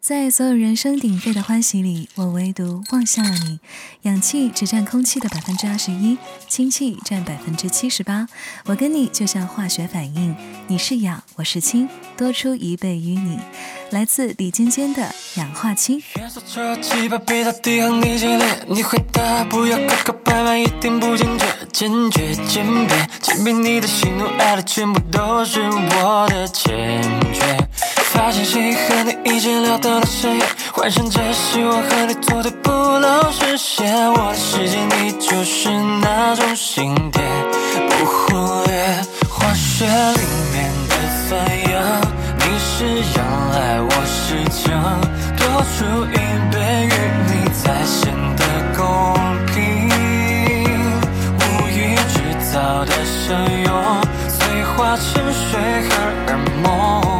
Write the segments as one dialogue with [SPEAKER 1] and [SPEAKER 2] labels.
[SPEAKER 1] 在所有人声鼎沸的欢喜里，我唯独望向了你。氧气只占空气的百分之二十一，氢气占百分之七十八。我跟你就像化学反应，你是氧，我是氢，多出一倍于你。来自李尖尖的氧化氢。
[SPEAKER 2] 你回答不要磕磕绊绊，一点不坚决，坚决渐变，渐变你的喜怒哀乐，全部都是我的坚决。发现谁和你一起聊到了深夜，幻想着希望和你做对不老实现。我的世界，你就是那种心点，不忽略化学里面的反应。你是氧，来我是羟，多出一倍于你才显得公平。无意制造的相拥，碎化成水荷尔蒙。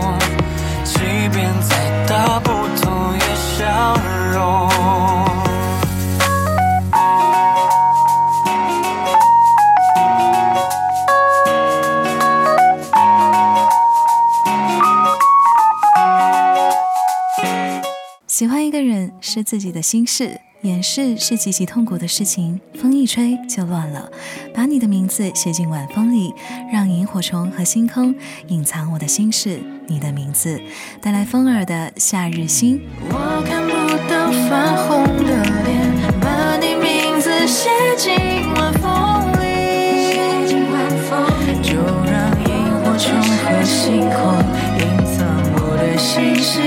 [SPEAKER 1] 是自己的心事，掩饰是极其痛苦的事情。风一吹就乱了，把你的名字写进晚风里，让萤火虫和星空隐藏我的心事。你的名字带来风儿的夏日星。
[SPEAKER 3] 我看不到发红的脸，把你名字写进晚风里，就让萤火虫和星空隐藏我的心事。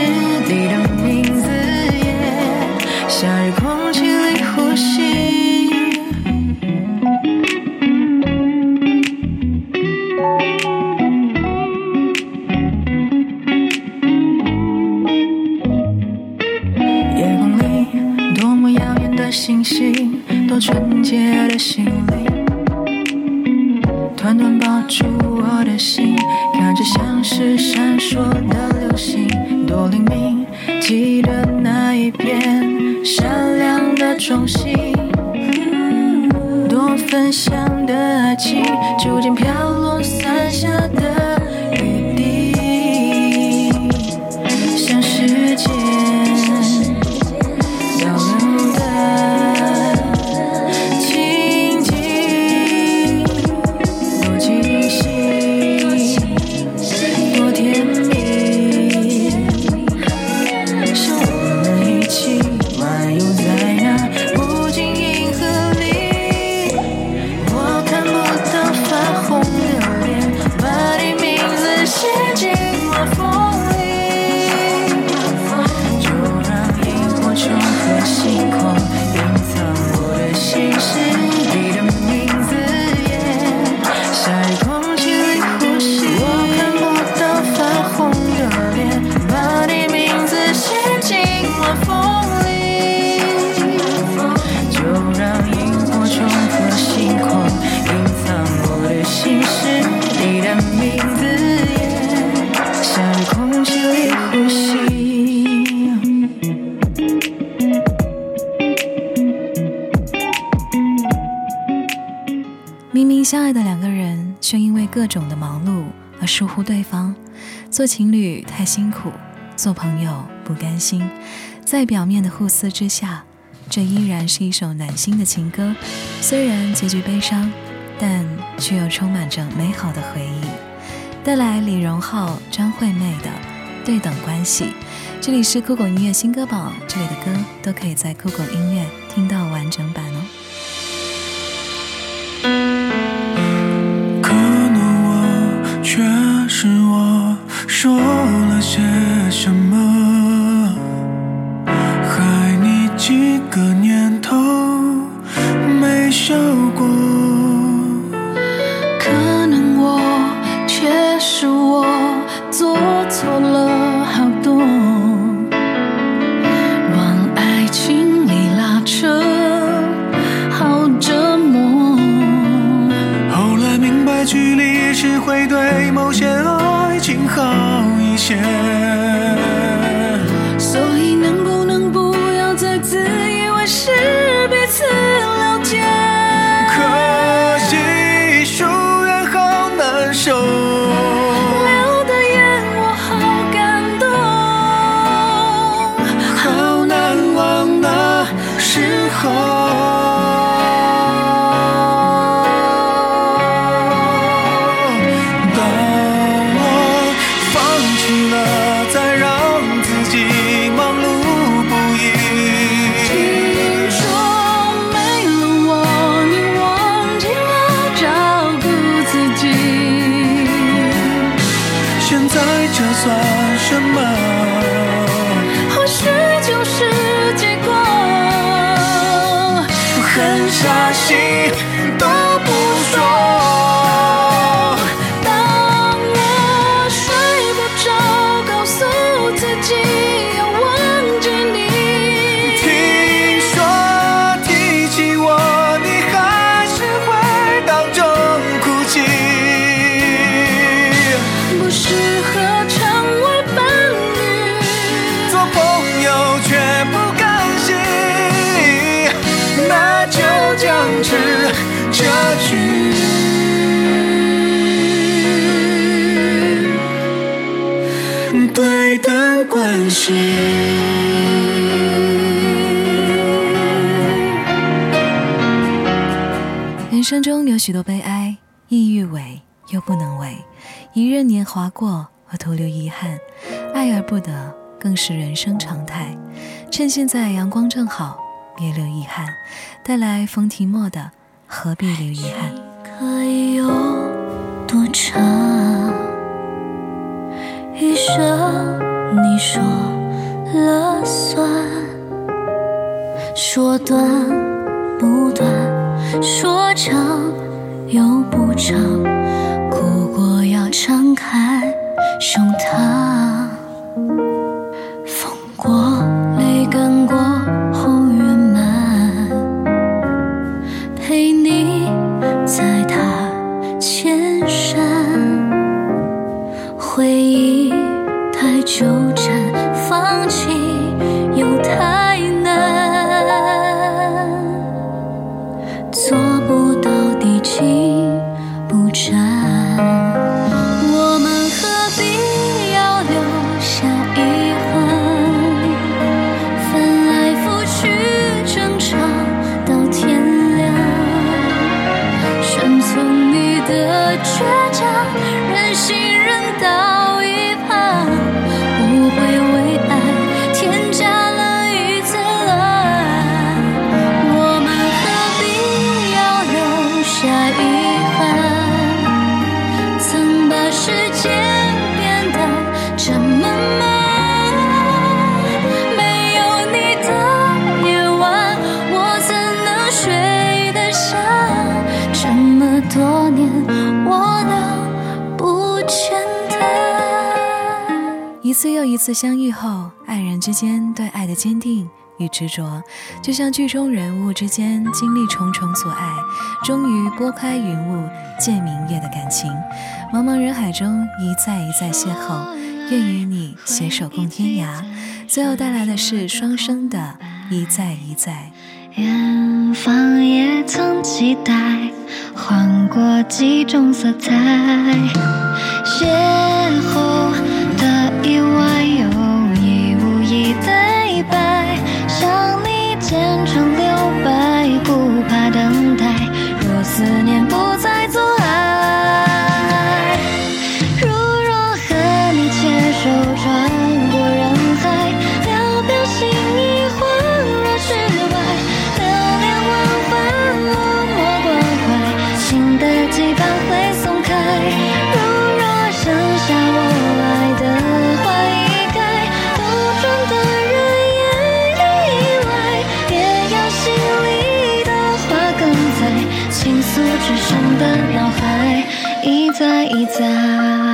[SPEAKER 3] 你的亮的中心，多分享的爱情，逐渐飘落。
[SPEAKER 1] 明明相爱的两个人，却因为各种的忙碌而疏忽对方。做情侣太辛苦，做朋友不甘心。在表面的互撕之下，这依然是一首暖心的情歌。虽然结局悲伤，但却又充满着美好的回忆。带来李荣浩、张惠妹的《对等关系》。这里是酷狗音乐新歌榜，这里的歌都可以在酷狗音乐听到完整版哦。
[SPEAKER 2] 说了些在这算什么？
[SPEAKER 4] 或许就是结果。
[SPEAKER 2] 狠下心都不说。
[SPEAKER 4] 当我睡不着，告诉自己
[SPEAKER 2] 僵持这句。对等关系。
[SPEAKER 1] 人生中有许多悲哀，意欲为又不能为，一任年华过而徒留遗憾，爱而不得更是人生常态。趁现在阳光正好，别留遗憾。带来冯提莫的《何必留遗憾》。
[SPEAKER 4] 可以有多长？余生你说了算，说短不短，说长又不长，哭过要敞开胸膛，一
[SPEAKER 1] 次又一次相遇后，爱人之间对爱的坚定与执着，就像剧中人物之间经历重重阻碍，终于拨开云雾见明月的感情。茫茫人海中一再一再邂逅，愿与你携手共天涯。最后带来的是双生的一再一再。
[SPEAKER 4] 远方也曾期待，换过几种色彩。邂逅再一再。